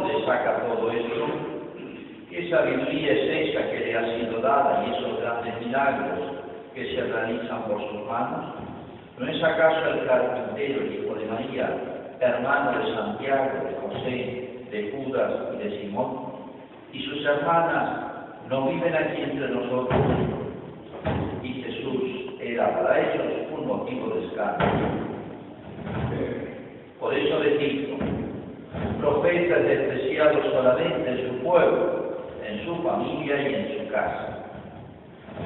dónde saca todo esto? ¿Qué sabiduría es esa que le ha sido dada y esos grandes milagros que se realizan por sus manos? ¿No es acaso el carpintero, hijo de María, hermano de Santiago, de José, de Judas y de Simón? ¿Y sus hermanas no viven aquí entre nosotros? Y Jesús era para ellos un motivo de escándalo. Por eso les dijo, profeta es despreciado solamente en su pueblo, en su familia y en su casa.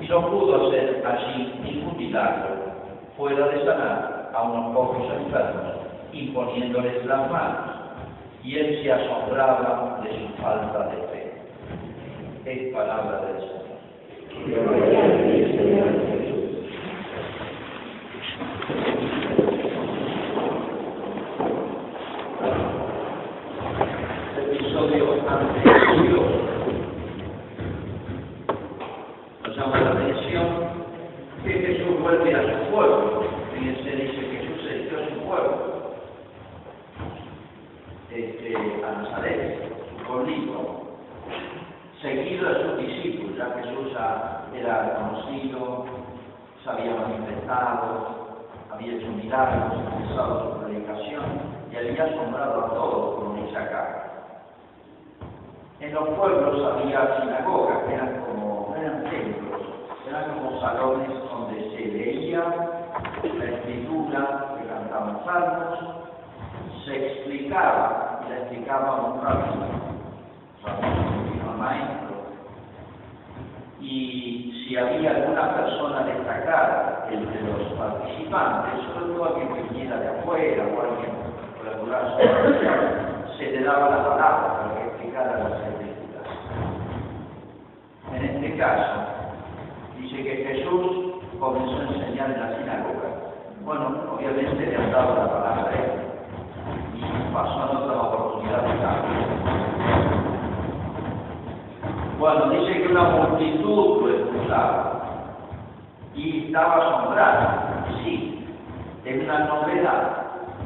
Y no pudo hacer allí ningún milagro fuera de sanar a unos pocos enfermos, imponiéndoles las manos, y él se asombraba de su falta de fe. Es palabra del Señor Jesús. episodio anterior nos llama la atención que Jesús vuelve a su pueblo. Fíjense, dice Jesús se dirigió a su pueblo, este, a Nazaret, su pueblito, seguido de sus discípulos, ya Jesús era conocido, se había manifestado, había hecho milagros, empezado su predicación y había asombrado a todos, como dice acá. En los pueblos había sinagogas, eran como, no eran templos, eran como salones donde se leía la escritura, se cantaban salmos, se explicaba, y la explicaba un rabino, un maestro, y si había alguna persona destacada entre los participantes, sobre todo alguien que viniera de afuera o alguien regular se le daba la palabra para que explicara las escrituras. En este caso, que Jesús comenzó a enseñar en la sinagoga. Bueno, obviamente le han dado la palabra a él y pasó en otras oportunidades también. Bueno, dice que una multitud lo escuchaba y estaba asombrada. Sí, es una novedad,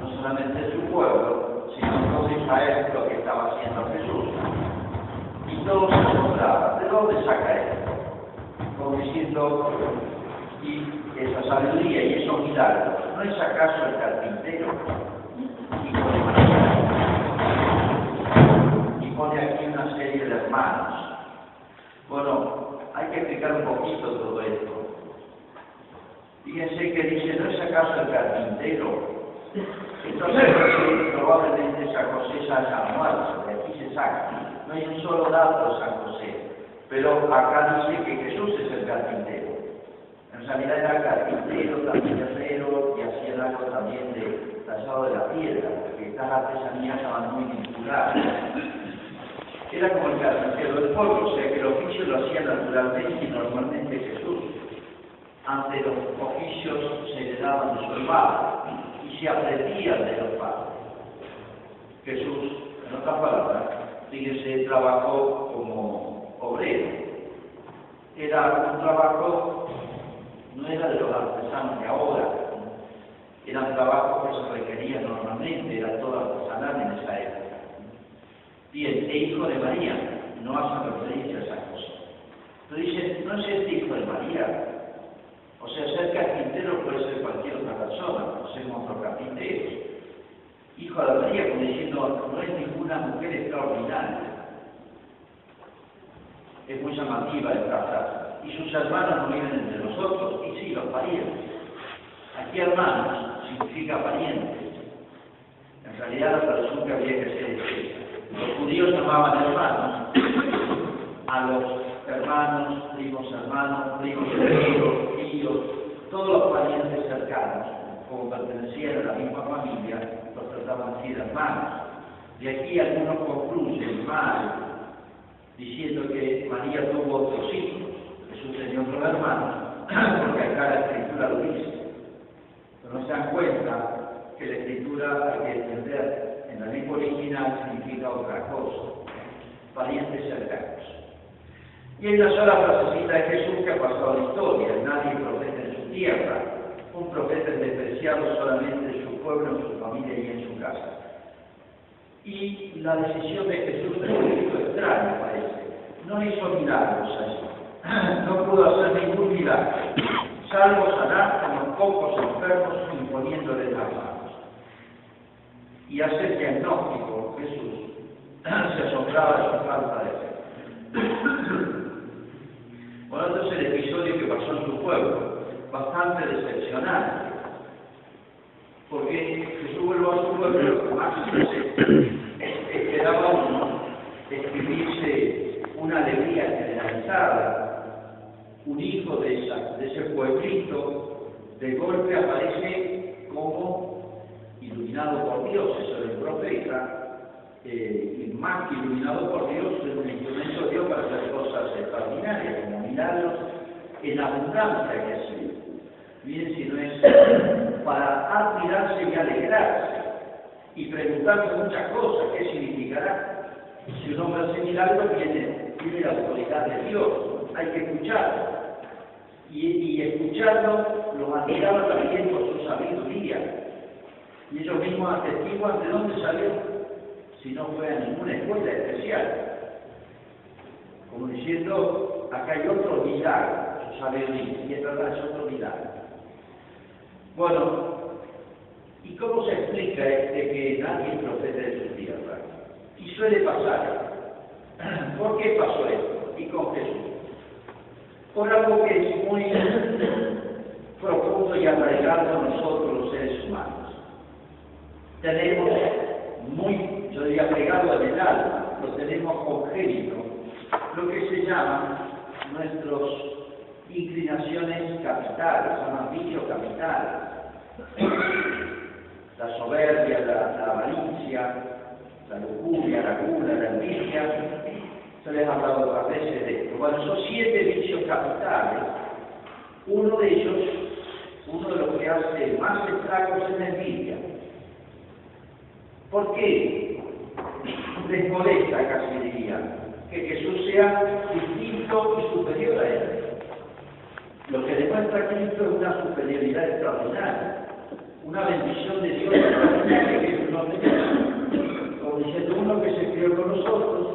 no solamente en su pueblo, sino todo Israel lo que estaba haciendo Jesús. Y todos se asombraban. ¿De dónde saca esto? Diciendo, y esa sabiduría y esos milagros, ¿no es acaso el carpintero? Y pone aquí una serie de hermanos. Bueno, hay que explicar un poquito todo esto. Fíjense que dice, ¿no es acaso el carpintero? Entonces, probablemente San José se haya muerto, de aquí se saca. No hay un solo dato de San José, pero acá dice que Jesús es el carpintero. En realidad era carpintero, también herrero y hacía algo también de tallado de la piedra, porque estas artesanías estaban muy vinculadas. Era como el carpintero del pueblo, o sea que el oficio lo hacía naturalmente y normalmente Jesús. Ante los oficios se le daban de su hermano y se aprendían de los padres. Jesús, en otras palabras, fíjese, trabajó como obrero. Era un trabajo, no era de los artesanos de ahora, eran trabajos que se requerían normalmente, era todo artesanal en esa época. Bien, e hijo de María, no hacen referencia a esa cosa. Pero dice, no es este hijo de María. O sea, ser carpintero puede ser cualquier otra persona, somos otros carpinteros. Hijo de María, como diciendo, no es ninguna mujer extraordinaria. Es muy llamativa esta frase. Y sus hermanos no viven entre nosotros, y sí, los parientes. Aquí hermanos significa parientes. realidad la traducción que habría que hacer es. Los judíos llamaban hermanos a los hermanos, primos hermanos, primos hermanos, tíos, todos los parientes cercanos, como pertenecían a la misma familia, los trataban así de hermanos. De aquí algunos concluyen mal, diciendo que María tuvo otros hijos, Jesús tenía otros hermanos, porque acá la escritura lo dice. Pero no se dan cuenta que la escritura hay que entender en la lengua original significa otra cosa, parientes cercanos. Y hay una sola frasecita de Jesús que ha pasado la historia, nadie profeta en su tierra, un profeta es despreciado solamente en su pueblo, en su familia y en su casa. Y la decisión de Jesús es un poquito extraña, parece. No hizo milagros allí, no pudo hacer ningún milagro, salvo sanar a los pocos enfermos imponiéndole las manos. Y hacer diagnóstico, Jesús se asombraba de su falta de fe. Bueno, entonces el episodio que pasó en su pueblo, bastante decepcionante, porque Vuelve a su pueblo, lo que más esperaba uno escribirse una alegría generalizada, un hijo de, esa, de ese pueblito, de golpe aparece como iluminado por Dios, eso es el profeta, eh, y más que iluminado por Dios, es un instrumento de Dios para hacer cosas extraordinarias, como milagros en abundancia que ha sido. Miren si no es para admirarse y alegrarse y preguntarse muchas cosas, ¿qué significará? Si un hombre hace milagros, tiene, tiene la autoridad de Dios, hay que escucharlo. Y, y escucharlo lo admiraba también por su sabiduría. Y ellos mismos atestiguan de dónde salió si no fue a ninguna escuela especial. Como diciendo, acá hay otro milagro, su sabiduría, y esta es otro milagro. Bueno, ¿y cómo se explica este que nadie profeta de su tierra? Y suele pasar. ¿Por qué pasó esto? Y con Jesús. Por algo que es muy profundo y arraigado a nosotros los seres humanos. Tenemos muy, yo diría, pegado al alma, lo tenemos congénito, lo que se llama nuestras inclinaciones capitales, se llaman capitales. La soberbia, la, la avaricia, la lujuria, la gula, la envidia, se les ha hablado otras veces de esto. Bueno, son siete vicios capitales. Uno de ellos, uno de los que hace más estragos es la envidia. ¿Por qué les molesta, casi diría, que Jesús sea distinto y superior a él? Lo que demuestra Cristo es una superioridad extraordinaria, una bendición de Dios extraordinaria que no tenemos. Como diciendo uno que se crió con nosotros,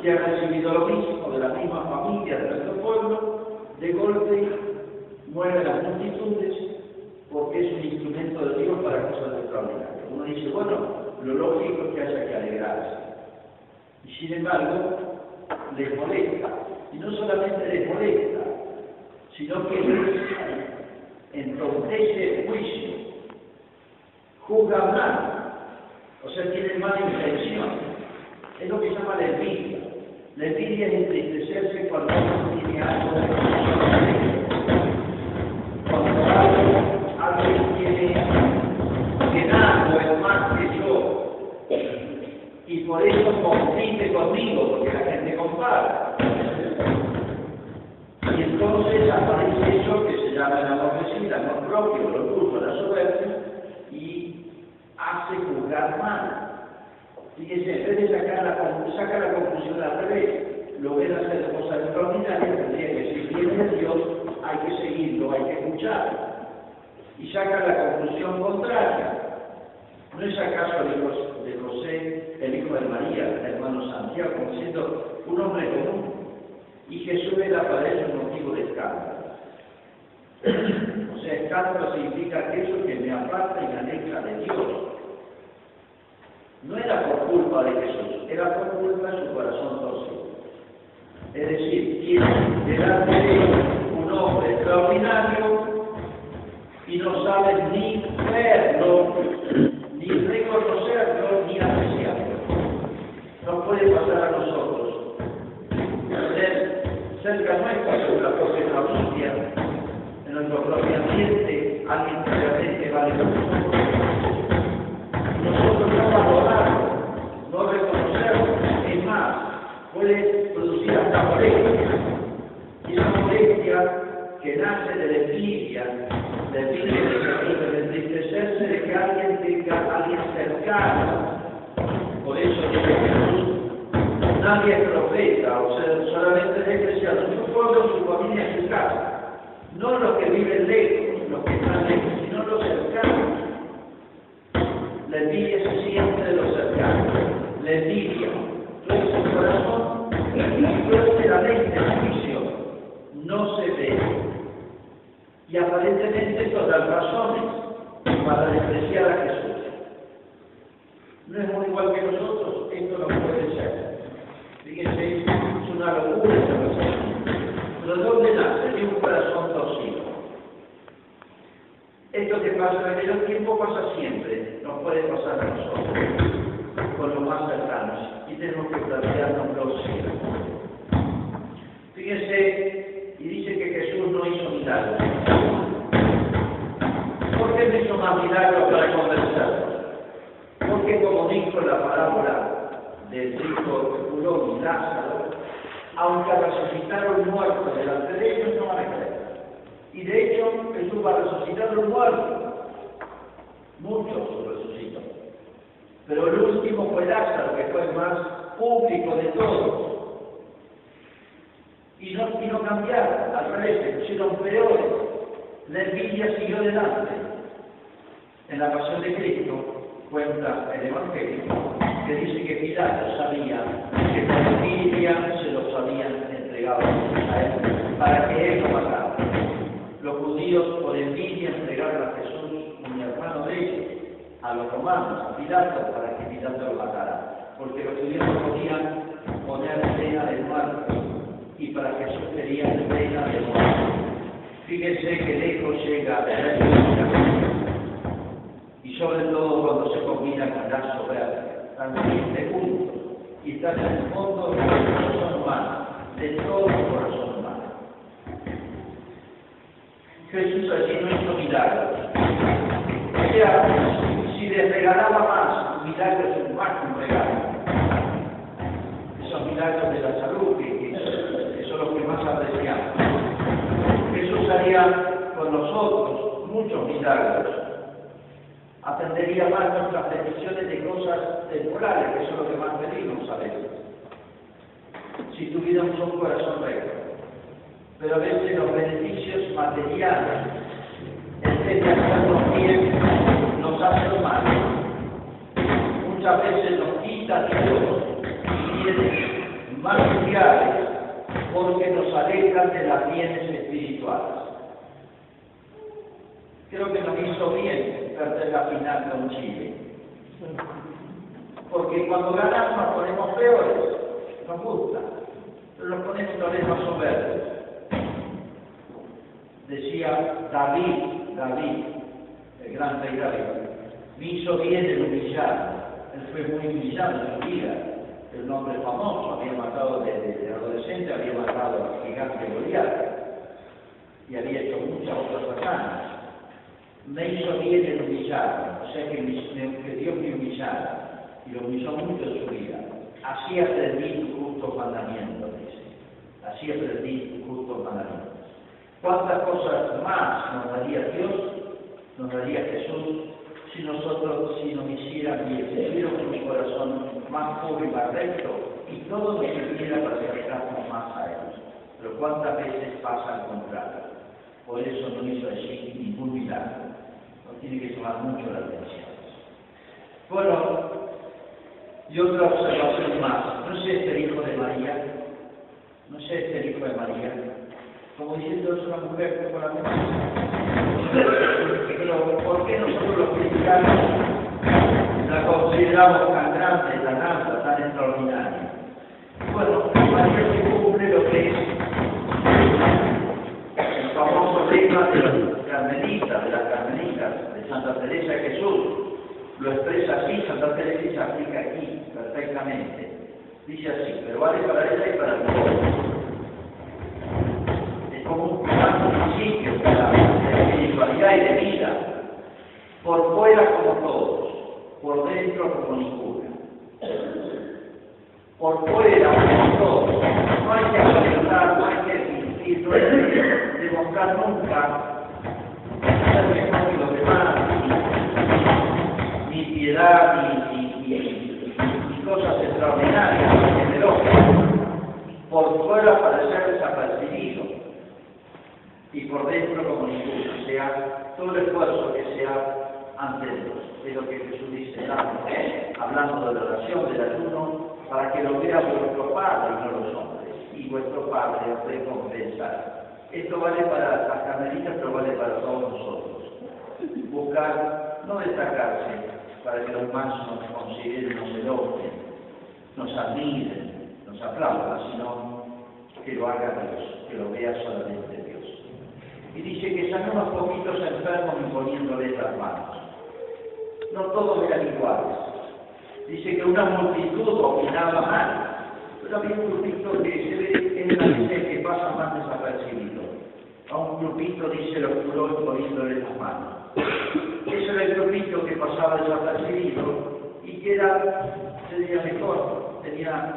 que ha recibido lo mismo de la misma familia de nuestro pueblo, de golpe muere las multitudes porque es un instrumento de Dios para cosas extraordinarias. Uno dice, bueno, lo lógico es que haya que alegrarse. Y sin embargo, les molesta. Y no solamente les molesta, sino que entorpece el juicio, juzga mal, o sea, tiene mala intención. Es lo que se llama la envidia. La envidia es entristecerse cuando uno tiene algo de Cuando algo, alguien tiene que nada es más que yo. Y por eso compite conmigo, porque la gente compara. Y entonces aparece eso que se llama el amor de el amor propio, lo orgullo, la soberbia, y hace juzgar mal. Fíjense, en vez saca la conclusión al revés, lo ven hacer cosas extraordinarias, tendría que si viene Dios, hay que seguirlo, hay que escucharlo. Y saca la conclusión contraria. ¿No es acaso de José, el hijo de María, el hermano Santiago, siendo un hombre común? Y Jesús era para ellos un motivo de escándalo. o sea, escándalo significa aquello que me aparta y me aleja de Dios. No era por culpa de Jesús, era por culpa de su corazón torcido. Es decir, tiene delante de un hombre extraordinario y no sabe ni verlo, ni reconocerlo, ni apreciarlo. No puede pasar a nosotros. Ser cerca nuestra, en la propia en nuestro propio ambiente, alguien que realmente vale mucho cercano. Por eso dice Jesús, nadie es profeta, o sea, solamente es especial, su pueblo, su familia, su casa. No los que viven lejos, los que están lejos, sino los cercanos. La envidia se siente de los cercanos. La envidia, es el corazón, tuerce la mente, el juicio, no se ve. Y aparentemente todas razones para despreciar a Jesús. No es muy igual que nosotros, esto no puede ser. Fíjense, es una locura esta persona. Pero ¿de dónde nace? De un corazón torcido. Esto que pasa en aquel tiempo pasa siempre, nos puede pasar a nosotros, con los más cercanos, y tenemos que plantearnos los cielos. Fíjense, y dice que Jesús no hizo milagros. ¿Por qué no hizo más milagros para convencerlos? Porque como dijo la parábola del rico que curó y Lázaro, aunque resucitaron muertos delante de ellos, no van a creer. Y de hecho, Jesús va a resucitar los muertos. Muchos resucitó. Pero el último fue Lázaro, que fue el más público de todos. Y no, y no se pusieron peores. La envidia siguió delante. En la pasión de Cristo cuenta el Evangelio que dice que Pilato sabía que por envidia se los habían entregado a él para que él lo matara. Los judíos por envidia entregaron a Jesús, un hermano de ellos, a los romanos, a Pilato, para que Pilato lo matara. Porque los judíos no podían poner pena de muerte y para Jesús querían pena de muerte. Fíjense que lejos llega la y sobre todo cuando se combina con la soberbia, también de juntos y está en el fondo del corazón humano, de todo el corazón humano. Jesús allí no hizo milagros. O sea, si le regalaba más, un milagro es más que un regalo. Esos milagros de la salud, que, que son los que más apreciamos. Jesús haría con nosotros muchos milagros más nuestras peticiones de cosas temporales, que es lo que más pedimos a veces. Si tuviéramos un corazón recto. Pero a veces los beneficios materiales, el que de bien, nos hacen mal. Muchas veces nos quita Dios y bienes materiales porque nos alejan de las bienes espirituales. Creo que nos hizo bien perder la final con Chile. Porque cuando ganamos nos ponemos peores, nos gusta, pero nos ponemos vez más soberbios. Decía David, David, el gran rey David, me hizo bien el humillar. Él fue muy humillado en su vida. El nombre famoso, había matado desde adolescente, había matado al gigante Goliat y había hecho muchas otras hazañas me hizo bien el humillar, o sea que, que Dios me humillara, y lo humilló mucho en su vida. Así aprendí tu justo mandamiento, dice. Así aprendí tu justo mandamiento. ¿Cuántas cosas más nos daría Dios, nos daría Jesús, si nosotros, si nos hicieran bien, si tuviéramos un corazón más puro y más recto, y todo nos sirviera para acercarnos más a Él? Pero cuántas veces pasa al contrario. Por eso no hizo allí ningún milagro. Tiene que llamar mucho la atención. Bueno, y otra observación más. No sé este hijo de María. No sé este hijo de María. Como diciendo es una mujer que con la Pero ¿por qué nosotros los cristianos la consideramos tan grande, tan alta, tan extraordinaria? lo expresa así, Santa Teresa se aplica aquí perfectamente. Dice así, pero vale para ella y para todos. Es como un gran principio para la espiritualidad y de vida. Por fuera como todos, por dentro como ninguna. Ni, ni, ni, ni cosas extraordinarias, generosas. Por fuera parecer desapercibido y por dentro como ninguno. Sea, todo el esfuerzo que sea ante Dios. Es lo que Jesús dice, hablando de la oración, del ayuno, para que lo vea vuestro Padre y no los hombres. Y vuestro Padre os recompensará. Esto vale para las carmelitas, pero vale para todos nosotros. Buscar, no destacarse, para que los más nos consideren, nos elogien, nos admiren, nos aplaudan, sino que lo haga Dios, que lo vea solamente Dios. Y dice que sanó unos poquitos enfermos imponiéndoles las manos. No todos eran iguales. Dice que una multitud opinaba mal, pero había un grupito que se ve en la dice que pasa más desapercibido. A un grupito, dice, lo curó imponiéndole las manos. Ese era el grupito que pasaba desapercibido y que era, sería mejor, tenía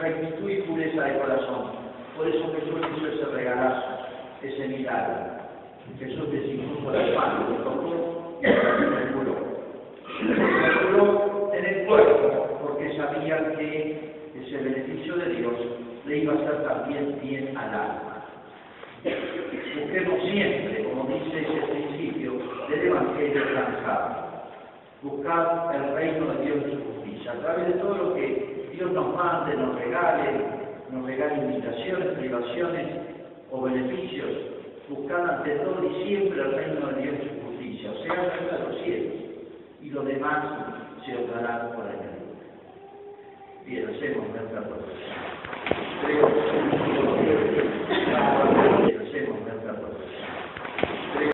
rectitud y pureza de corazón. Por eso Jesús hizo ese regalazo, ese milagro. Jesús desimpuso las manos, lo tocó y se curó. Se curó en el cuerpo porque sabía que ese beneficio de Dios le iba a hacer también bien al alma. Busquemos siempre, como dice ese del Evangelio alcanzado. Buscar el reino de Dios y su justicia. A través de todo lo que Dios nos mande, nos regale, nos regale invitaciones, privaciones o beneficios, buscar ante todo y siempre el reino de Dios y su justicia. O sea, el de los cielos. Y lo demás se dará por añadir. Bien, hacemos nuestra profesión. Creo que